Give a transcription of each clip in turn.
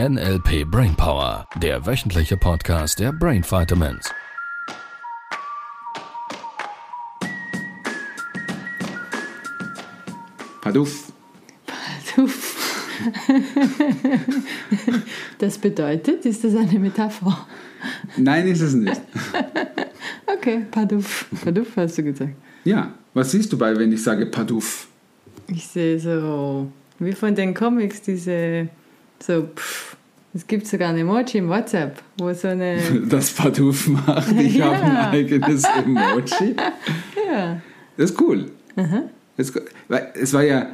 NLP Brainpower, der wöchentliche Podcast der Brain Vitamins. Paduff. Paduff. Das bedeutet, ist das eine Metapher? Nein, ist es nicht. Okay, Paduff. Paduff hast du gesagt. Ja, was siehst du bei, wenn ich sage Paduff? Ich sehe so, wie von den Comics, diese, so, pff, es gibt sogar ein Emoji im WhatsApp, wo so eine, Das Paduff macht. Ich Ja. habe ein eigenes Emoji. ja, Das ist cool. Das ist, cool. weil es war ja,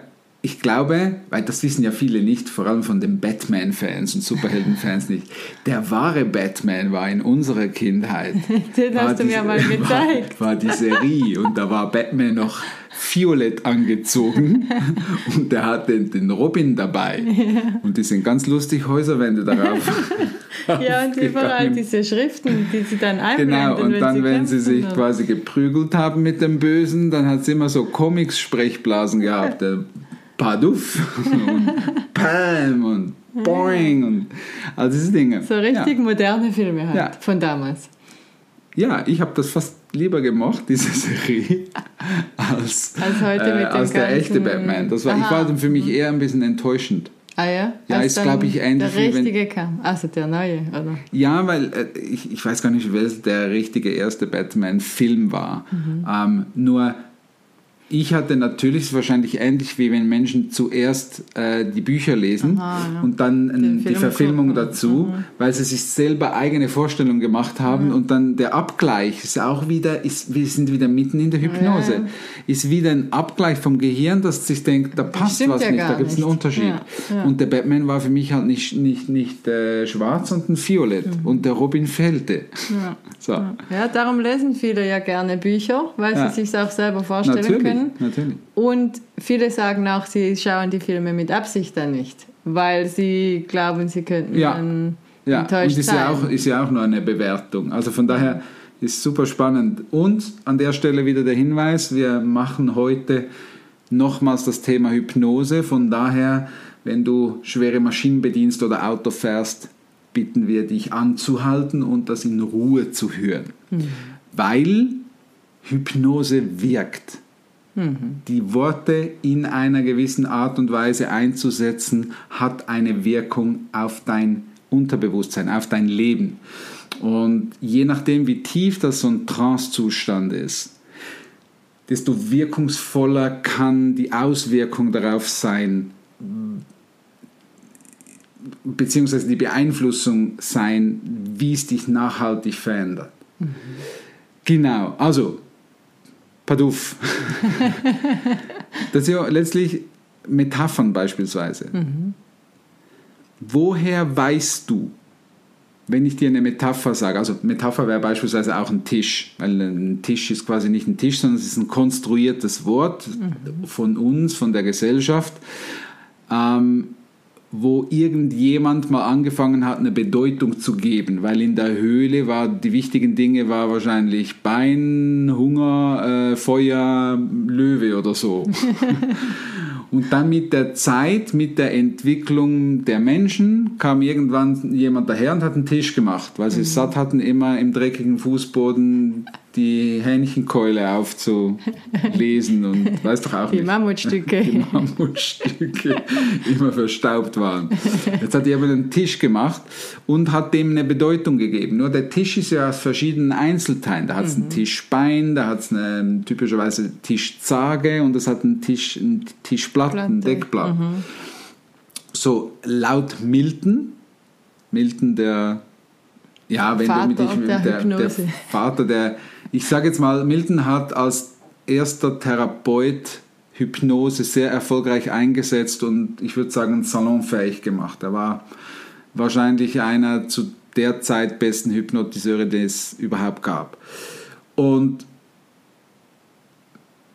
ich glaube, weil das wissen ja viele nicht, vor allem von den Batman-Fans und Superhelden-Fans nicht. Der wahre Batman war in unserer Kindheit. Den hast du mir mal gezeigt. War, war die Serie und da war Batman noch violett angezogen und der hat den, Robin dabei. Und die sind ganz lustig Häuserwände darauf. ja, und überall diese Schriften, die sie dann einblenden, Genau, und wenn dann, sie wenn sie sich quasi geprügelt haben mit dem Bösen, dann hat es immer so Comics-Sprechblasen gehabt. Der Paduff und Pam und Boing und all diese Dinge. So richtig Ja, moderne Filme halt, Ja. von damals. ja ich habe das fast lieber gemocht, diese Serie, als, Als dem als der echte Batman. Das war, ich war dann für mich eher ein bisschen enttäuschend. Ah ja? Ja, Als ist, dann glaub ich, ähnlich Der wie wenn- richtige kam. Also der neue, oder? Ja, weil äh, ich, ich weiß gar nicht, welcher der richtige erste Batman-Film war. Mhm. Ähm, nur ich hatte natürlich ist wahrscheinlich ähnlich wie wenn Menschen zuerst äh, die Bücher lesen Aha, ja. und dann ähm, die Film Verfilmung gucken. Mhm. dazu, weil sie sich selber eigene Vorstellungen gemacht haben und dann der Abgleich ist auch wieder, ist, wir sind wieder mitten in der Hypnose, Ja. ist wieder ein Abgleich vom Gehirn, das sich denkt, da passt was ja nicht, da gibt es einen. Unterschied. Und der Batman war für mich halt nicht, nicht, nicht äh, schwarz, sondern violett. Und der Robin fehlte. Mhm. Ja. So. Ja, darum lesen viele ja gerne Bücher, weil sie sich auch selber vorstellen Natürlich, können. Natürlich. Und viele sagen auch, sie schauen die Filme mit Absicht dann nicht, weil sie glauben, sie könnten Ja. dann Ja, enttäuscht und ist sein. ja, auch, ist ja auch nur eine Bewertung. Also von daher ist super spannend. Und an der Stelle wieder der Hinweis, wir machen heute nochmals das Thema Hypnose. Von daher, wenn du schwere Maschinen bedienst oder Auto fährst, bitten wir dich anzuhalten und das in Ruhe zu hören. Weil Hypnose wirkt. Die Worte in einer gewissen Art und Weise einzusetzen, hat eine Wirkung auf dein Unterbewusstsein, auf dein Leben. Und je nachdem, wie tief das so ein Trance-Zustand ist, desto wirkungsvoller kann die Auswirkung darauf sein, beziehungsweise die Beeinflussung sein, wie es dich nachhaltig verändert. Genau, also Paduff. das sind ja letztlich Metaphern beispielsweise. Woher weißt du, wenn ich dir eine Metapher sage, also Metapher wäre beispielsweise auch ein Tisch, weil ein Tisch ist quasi nicht ein Tisch, sondern es ist ein konstruiertes Wort von uns, von der Gesellschaft, ähm, wo irgendjemand mal angefangen hat, eine Bedeutung zu geben, weil in der Höhle war die wichtigen Dinge war wahrscheinlich Bein, Hunger, äh, Feuer, Löwe oder so. Und dann mit der Zeit, mit der Entwicklung der Menschen, kam irgendwann jemand daher und hat einen Tisch gemacht, weil sie es satt hatten, immer im dreckigen Fußboden die Hähnchenkeule aufzulesen und weiß doch auch Die nicht. Mammutstücke. Die Mammutstücke immer verstaubt waren. Jetzt hat jemand einen Tisch gemacht und hat dem eine Bedeutung gegeben. Nur der Tisch ist ja aus verschiedenen Einzelteilen. Da hat es ein Tischbein, da hat es eine typischerweise Tischzage und es hat einen Tisch, ein Tischblatt, ein Platte. Deckblatt. So, laut Milton, Milton der, ja, wenn Vater du mit dich, der der, der. Vater der, ich sage jetzt mal, Milton hat als erster Therapeut Hypnose sehr erfolgreich eingesetzt und ich würde sagen salonfähig gemacht. Er war wahrscheinlich einer zu der Zeit besten Hypnotiseure, den es überhaupt gab. Und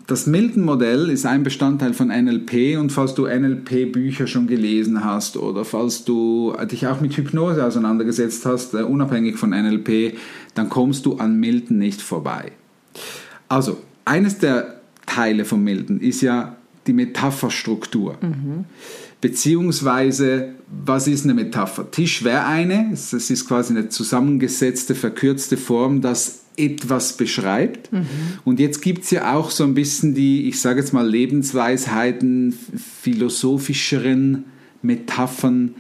das Milton-Modell ist ein Bestandteil von NLP und falls du NLP-Bücher schon gelesen hast oder falls du dich auch mit Hypnose auseinandergesetzt hast, äh, unabhängig von NLP, dann kommst du an Milton nicht vorbei. Also, eines der Teile von Milton ist ja die Metapherstruktur. Beziehungsweise, was ist eine Metapher? Tisch wäre eine, es ist quasi eine zusammengesetzte, verkürzte Form, das etwas beschreibt. Und jetzt gibt es ja auch so ein bisschen die, ich sage jetzt mal, Lebensweisheiten, philosophischeren Metaphern,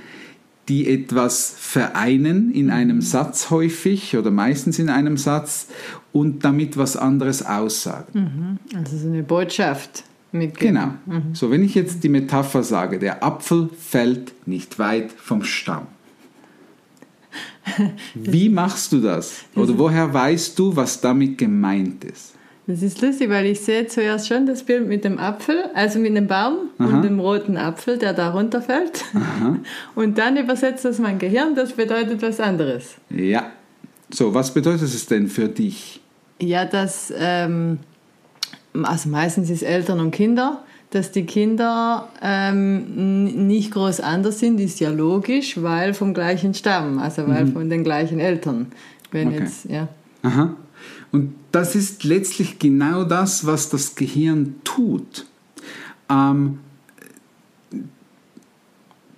die etwas vereinen in einem Satz häufig oder meistens in einem Satz und damit was anderes aussagen. Also so eine Botschaft mitgeben. Genau. So, wenn ich jetzt die Metapher sage, der Apfel fällt nicht weit vom Stamm. Wie machst du das? Oder woher weißt du, was damit gemeint ist? Das ist lustig, weil ich sehe zuerst schon das Bild mit dem Apfel, also mit dem Baum Aha. und dem roten Apfel, der da runterfällt. Und dann übersetzt das mein Gehirn, das bedeutet was anderes. Ja. So, was bedeutet es denn für dich? Ja, dass, ähm, also meistens ist Eltern und Kinder, dass die Kinder ähm, nicht groß anders sind, ist ja logisch, weil vom gleichen Stamm, also weil von den gleichen Eltern. Wenn Okay. jetzt, ja. Aha. Und das ist letztlich genau das, was das Gehirn tut. Ähm,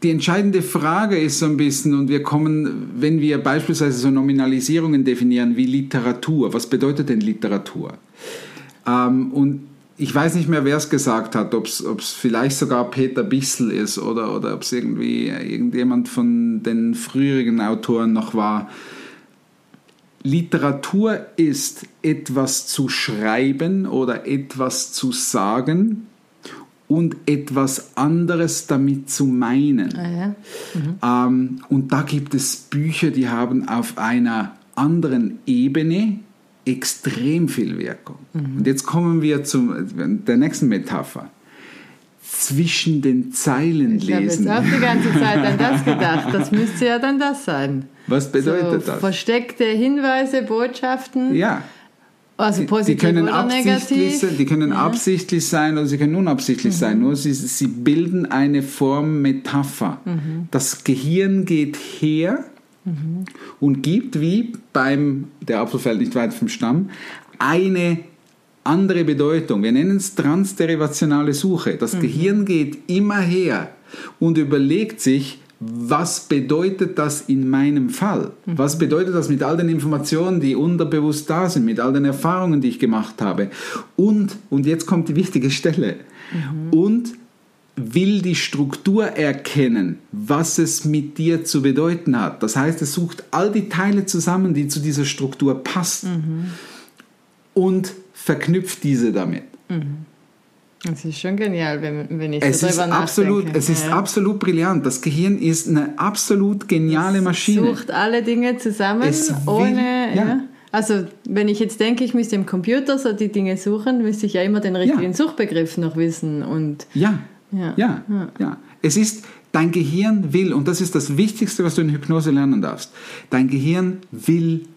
die entscheidende Frage ist so ein bisschen, und wir kommen, wenn wir beispielsweise so Nominalisierungen definieren wie Literatur, was bedeutet denn Literatur? Ähm, und ich weiß nicht mehr, wer es gesagt hat, ob es vielleicht sogar Peter Bissel ist oder, oder ob es irgendwie irgendjemand von den früheren Autoren noch war. Literatur ist etwas zu schreiben oder etwas zu sagen und etwas anderes damit zu meinen. Ah, ja. Ähm, und da gibt es Bücher, die haben auf einer anderen Ebene extrem viel Wirkung. Und jetzt kommen wir zu der nächsten Metapher. Zwischen den Zeilen Ich habe jetzt lesen. auch die ganze Zeit an das gedacht. Das müsste ja dann das sein. Was bedeutet so das? Versteckte Hinweise, Botschaften, Ja, also positiv die können oder negativ. sein- die können Ja. Mhm. absichtlich sein oder sie können unabsichtlich sein. Nur sie, sie bilden eine Form Metapher. Mhm. Das Gehirn geht her und gibt wie beim der Apfel fällt nicht weit vom Stamm eine andere Bedeutung. Wir nennen es transderivationale Suche. Mhm. Das Gehirn geht immer her und überlegt sich, was bedeutet das in meinem Fall? Mhm. Was bedeutet das mit all den Informationen, die unterbewusst da sind, mit all den Erfahrungen, die ich gemacht habe? Und, und jetzt kommt die wichtige Stelle, Mhm. und will die Struktur erkennen, was es mit dir zu bedeuten hat. Das heißt, es sucht all die Teile zusammen, die zu dieser Struktur passen und verknüpft diese damit. Das ist schon genial, wenn, wenn ich Es so ist, drüber absolut, nachdenke. es ist Ja. absolut brillant. Das Gehirn ist eine absolut geniale Maschine. sucht alle Dinge zusammen, Es will- ohne. ja. Ja. Also, wenn ich jetzt denke, ich müsste im Computer so die Dinge suchen, müsste ich ja immer den richtigen Suchbegriff noch wissen. Und Ja, Ja. ja, ja. Es ist, dein Gehirn will, und das ist das Wichtigste, was du in Hypnose lernen darfst, dein Gehirn will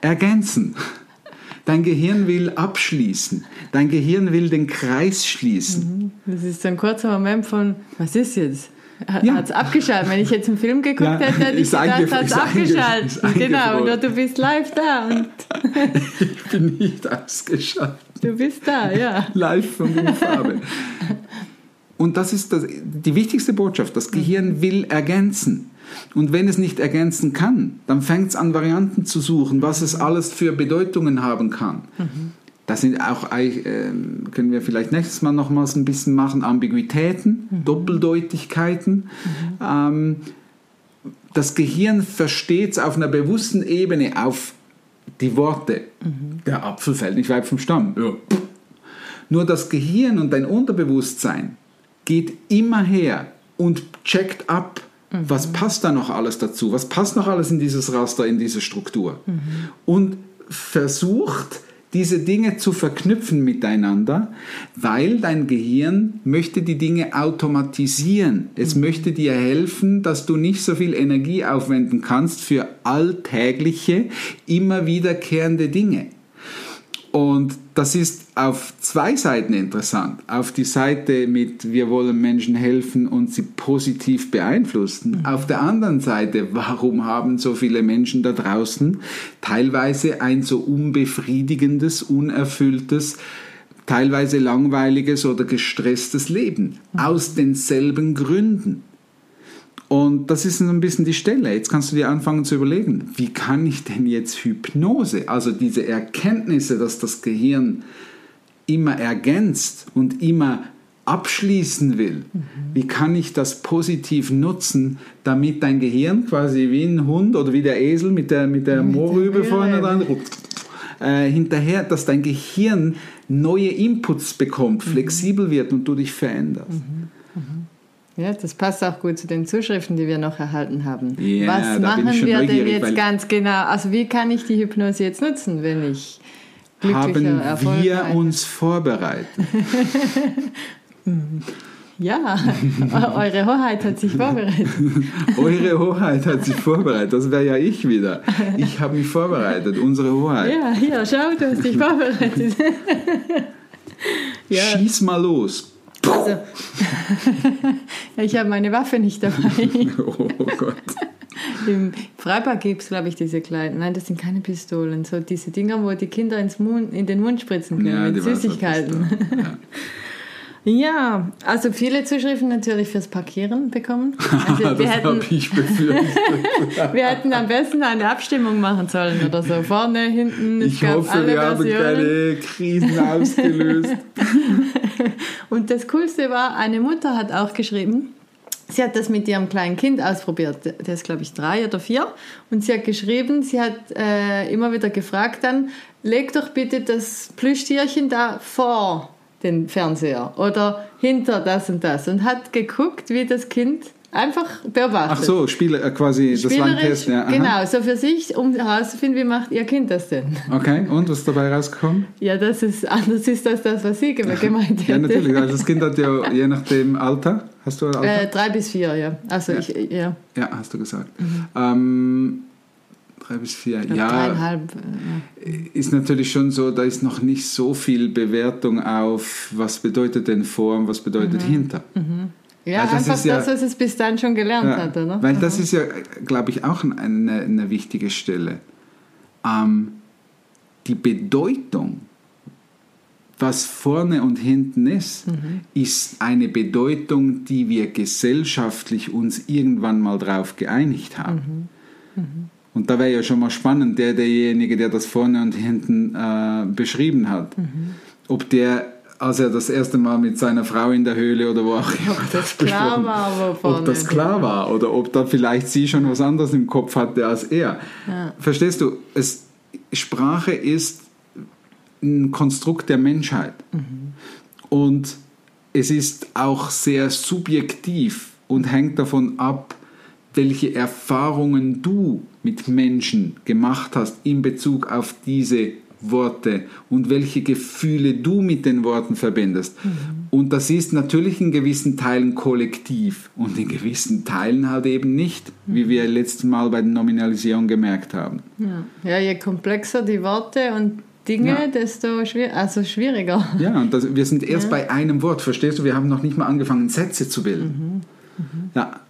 ergänzen. Dein Gehirn will abschließen. Dein Gehirn will den Kreis schließen. das ist ein kurzer Moment von, was ist jetzt? Hat Ja. es abgeschaltet? Wenn ich jetzt einen Film geguckt Ja, hätte, hätte ich gedacht, hat es abgeschaltet. Genau, nur du bist live da und Ich bin nicht ausgeschaltet. du bist da, ja. Live von Farbe. Und das ist das, die wichtigste Botschaft. Das Gehirn will ergänzen. Und wenn es nicht ergänzen kann, dann fängt es an, Varianten zu suchen, was es alles für Bedeutungen haben kann. Das sind auch, äh, können wir vielleicht nächstes Mal nochmals ein bisschen machen, Ambiguitäten, Doppeldeutigkeiten. Ähm, das Gehirn versteht es auf einer bewussten Ebene auf die Worte. Der Apfel fällt nicht weit vom Stamm. Ja. Nur das Gehirn und dein Unterbewusstsein geht immer her und checkt ab, was passt da noch alles dazu, was passt noch alles in dieses Raster, in diese Struktur. Und versucht, diese Dinge zu verknüpfen miteinander, weil dein Gehirn möchte die Dinge automatisieren. Es möchte dir helfen, dass du nicht so viel Energie aufwenden kannst für alltägliche, immer wiederkehrende Dinge. Und das ist auf zwei Seiten interessant. Auf die Seite mit, wir wollen Menschen helfen und sie positiv beeinflussen. Mhm. Auf der anderen Seite, warum haben so viele Menschen da draußen teilweise ein so unbefriedigendes, unerfülltes, teilweise langweiliges oder gestresstes Leben? Mhm. Aus denselben Gründen. Und das ist so ein bisschen die Stelle. Jetzt kannst du dir anfangen zu überlegen, wie kann ich denn jetzt Hypnose, also diese Erkenntnisse, dass das Gehirn immer ergänzt und immer abschließen will, mhm. wie kann ich das positiv nutzen, damit dein Gehirn quasi wie ein Hund oder wie der Esel mit der, mit der Mohrrübe vorne dran, äh, hinterher, dass dein Gehirn neue Inputs bekommt, mhm. flexibel wird und du dich veränderst. Mhm. Ja, das passt auch gut zu den Zuschriften, die wir noch erhalten haben. Ja, Was machen wir denn jetzt ganz genau? Also wie kann ich die Hypnose jetzt nutzen, wenn ich glücklicher, Haben wir uns vorbereitet? ja, eure Hoheit hat sich vorbereitet. eure Hoheit hat sich vorbereitet. Das wäre ja ich wieder. Ich habe mich vorbereitet, unsere Hoheit. Ja, hier, schau, du hast dich vorbereitet. ja. Schieß mal los. Also, ich habe meine Waffe nicht dabei. oh Gott. Im Freibad gibt es, glaube ich, diese kleinen. Nein, das sind keine Pistolen. So diese Dinger, wo die Kinder ins Mund, in den Mund spritzen können ja, mit Süßigkeiten. Ja. Ja, also viele Zuschriften natürlich fürs Parkieren bekommen. Also das habe ich befürchtet. wir hätten am besten eine Abstimmung machen sollen oder so. Vorne, hinten. Ich hoffe, wir haben keine Krisen ausgelöst. Und das Coolste war, eine Mutter hat auch geschrieben, Sie hat das mit ihrem kleinen Kind ausprobiert. Der ist, glaube ich, drei oder vier. Und sie hat geschrieben, sie hat äh, immer wieder gefragt dann, leg doch bitte das Plüschtierchen da vor den Fernseher oder hinter das und das und hat geguckt, wie das Kind einfach beobachtet. Ach so, Spiele, äh, quasi das Langtest. Ja, genau, so für sich, um herauszufinden, wie macht ihr Kind das denn. Okay, und was ist dabei rausgekommen? Ja, dass es anders ist als das, was sie gemeint hätte. ja, natürlich. Also das Kind hat ja je nach dem Alter, hast du ein Alter? Äh, drei bis vier, ja. Also ja. ich, ja. Ja, hast du gesagt. Mhm. Ähm, drei bis vier. Ja, dreieinhalb. Ja. Ist natürlich schon so, da ist noch nicht so viel Bewertung auf, was bedeutet denn vor und was bedeutet mhm. hinter. Mhm. Ja, also einfach das, ja, das, was es bis dann schon gelernt ja, hat, oder? Weil das ist ja, glaube ich, auch eine, eine wichtige Stelle. Ähm, die Bedeutung, was vorne und hinten ist, mhm. ist eine Bedeutung, die wir gesellschaftlich uns irgendwann mal drauf geeinigt haben. Mhm. Mhm. Und da wäre ja schon mal spannend, der derjenige, der das vorne und hinten äh, beschrieben hat, mhm. ob der als er das erste Mal mit seiner Frau in der Höhle oder wo auch immer das klar war, ob das klar war oder ob da vielleicht sie schon was anderes im Kopf hatte als er. Ja. Verstehst du? Es, Sprache ist ein Konstrukt der Menschheit mhm. und es ist auch sehr subjektiv und hängt davon ab, welche Erfahrungen du mit Menschen gemacht hast in Bezug auf diese Worte und welche Gefühle du mit den Worten verbindest. Mhm. Und das ist natürlich in gewissen Teilen kollektiv und in gewissen Teilen halt eben nicht, mhm. wie wir letztes Mal bei der Nominalisierung gemerkt haben. Ja, ja je komplexer die Worte und Dinge, ja. desto schwier also schwieriger. Ja, und das, wir sind erst ja. bei einem Wort, verstehst du? Wir haben noch nicht mal angefangen, Sätze zu bilden. Mhm. mhm. Ja.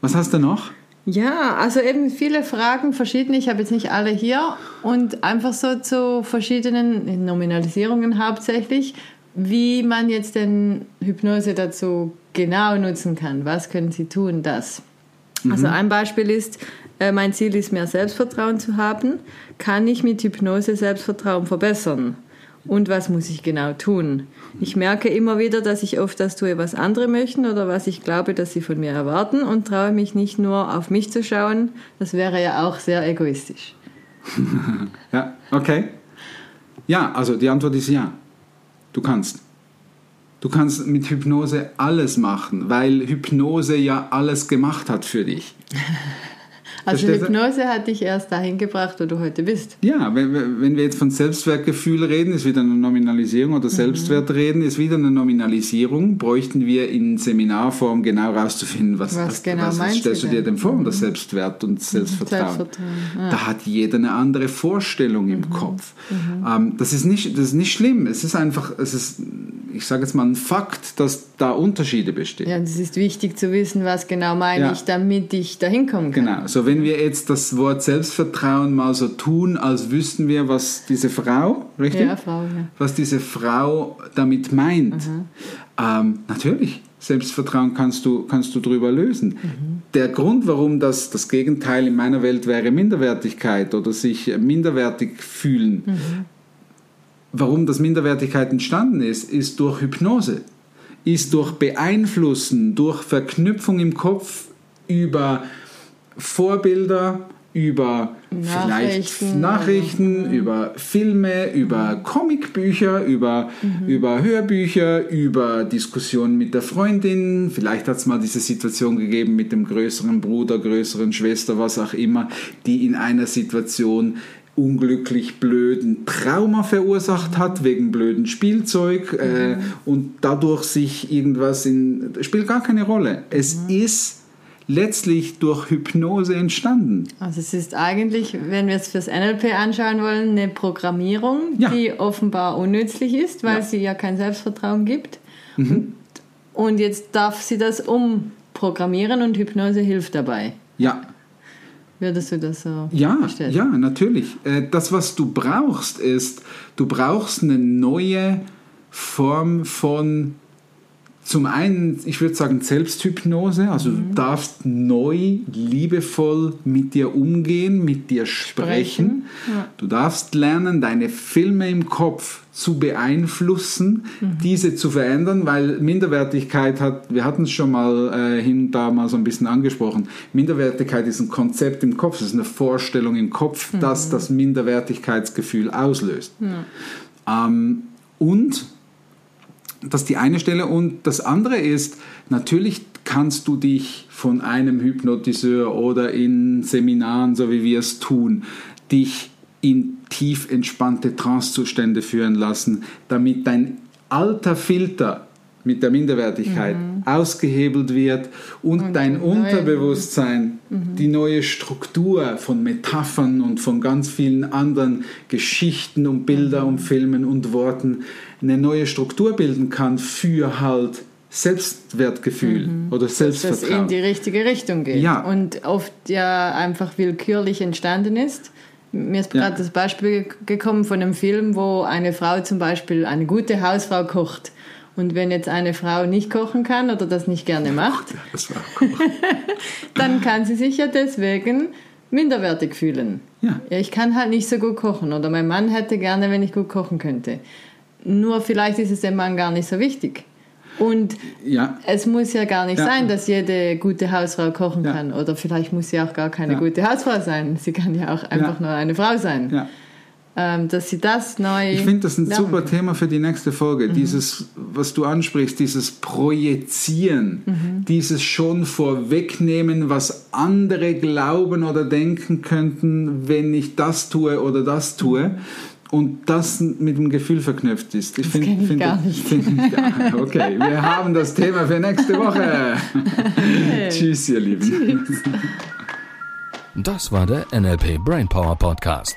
Was hast du noch? Ja, also eben viele Fragen, verschiedene, ich habe jetzt nicht alle hier und einfach so zu verschiedenen Nominalisierungen hauptsächlich, wie man jetzt den Hypnose dazu genau nutzen kann. Was können Sie tun, das? Mhm. Also ein Beispiel ist, äh, mein Ziel ist mehr Selbstvertrauen zu haben. Kann ich mit Hypnose Selbstvertrauen verbessern? Und was muss ich genau tun. Ich merke immer wieder, dass ich oft das tue, was andere möchten oder was ich glaube, dass sie von mir erwarten und traue mich nicht nur auf mich zu schauen. Das wäre ja auch sehr egoistisch. ja, okay. Ja, also die Antwort ist ja. Du kannst. Du kannst mit Hypnose alles machen, weil Hypnose ja alles gemacht hat für dich. Also du? Hypnose hat dich erst dahin gebracht, wo du heute bist. Ja, wenn, wenn wir jetzt von Selbstwertgefühl reden, ist wieder eine Nominalisierung Mhm. oder Selbstwert reden, ist wieder eine Nominalisierung. Bräuchten wir in Seminarform genau rauszufinden, was, Was genau was, meinst stellst du dir denn? vor unter Selbstwert und Selbstvertrauen? Selbstvertrauen, ja. Da hat jeder eine andere Vorstellung im Kopf. Ähm, das, ist nicht, das ist nicht schlimm. Es ist einfach, es ist, ich sage jetzt mal, ein Fakt, dass da Unterschiede bestehen. Ja, es ist wichtig zu wissen, was genau meine Ja. ich, damit ich dahin kommen kann. Genau, so wenn wir jetzt das Wort Selbstvertrauen mal so tun, als wüssten wir, was diese Frau, richtig? Ja, Frau, ja. Was diese Frau damit meint. Ähm, natürlich, Selbstvertrauen kannst du, kannst du drüber lösen. Der Grund, warum das, das Gegenteil in meiner Welt wäre Minderwertigkeit oder sich minderwertig fühlen, warum das Minderwertigkeit entstanden ist, ist durch Hypnose, ist durch Beeinflussen, durch Verknüpfung im Kopf über Vorbilder, über vielleicht Nachrichten. Nachrichten, über Filme, über Comicbücher, über, über Hörbücher, über Diskussionen mit der Freundin. Vielleicht hat es mal diese Situation gegeben mit dem größeren Bruder, größeren Schwester, was auch immer, die in einer Situation unglücklich blöden Trauma verursacht hat wegen blöden Spielzeug äh, und dadurch sich irgendwas in spielt gar keine Rolle. Es ist letztlich durch Hypnose entstanden. Also es ist eigentlich, wenn wir es fürs NLP anschauen wollen, eine Programmierung, Ja. die offenbar unnützlich ist, weil Ja. sie ja kein Selbstvertrauen gibt. Und, und jetzt darf sie das umprogrammieren und Hypnose hilft dabei. Ja, Würdest du das so Ja, verstehen? ja, natürlich. Äh, Das, was du brauchst, ist, du brauchst eine neue Form von, zum einen, ich würde sagen, Selbsthypnose. Also du darfst neu, liebevoll mit dir umgehen, mit dir sprechen. Ja. Du darfst lernen, deine Filme im Kopf zu beeinflussen, diese zu verändern, weil Minderwertigkeit hat, wir hatten es schon mal äh, hin da mal so ein bisschen angesprochen, Minderwertigkeit ist ein Konzept im Kopf, es ist eine Vorstellung im Kopf, das das Minderwertigkeitsgefühl auslöst. Ähm, und das ist die eine Stelle. Und das andere ist, natürlich kannst du dich von einem Hypnotiseur oder in Seminaren, so wie wir es tun, dich in tief entspannte Trancezustände führen lassen, damit dein alter Filter mit der Minderwertigkeit ausgehebelt wird und, Und dein Unterbewusstsein die neue Struktur von Metaphern und von ganz vielen anderen Geschichten und Bilder und Filmen und Worten eine neue Struktur bilden kann für halt Selbstwertgefühl oder dass das in Selbstvertrauen. die richtige Richtung geht. Ja. Und oft ja einfach willkürlich entstanden ist. Mir ist Ja. gerade das Beispiel ge- gekommen von einem Film, wo eine Frau zum Beispiel, eine gute Hausfrau kocht. Und wenn jetzt eine Frau nicht kochen kann oder das nicht gerne macht, cool. dann kann sie sich ja deswegen minderwertig fühlen. Ja. Ich kann halt nicht so gut kochen oder mein Mann hätte gerne, wenn ich gut kochen könnte. Nur vielleicht ist es dem Mann gar nicht so wichtig. Und ja, es muss ja gar nicht Ja. sein, dass jede gute Hausfrau kochen Ja. kann. Oder vielleicht muss sie auch gar keine Ja. gute Hausfrau sein. Sie kann ja auch einfach nur eine Frau sein. Ja. Ähm, dass sie das neu. Ich finde das ein lernen super. Thema für die nächste Folge. Dieses, was du ansprichst, dieses Projizieren, dieses schon vorwegnehmen, was andere glauben oder denken könnten, wenn ich das tue oder das tue. Und das mit dem Gefühl verknüpft ist. Ich find- kenn ich find- gar nicht. find gar- Okay, wir haben das Thema für nächste Woche. Tschüss, ihr Lieben. Das war der NLP Brainpower Podcast.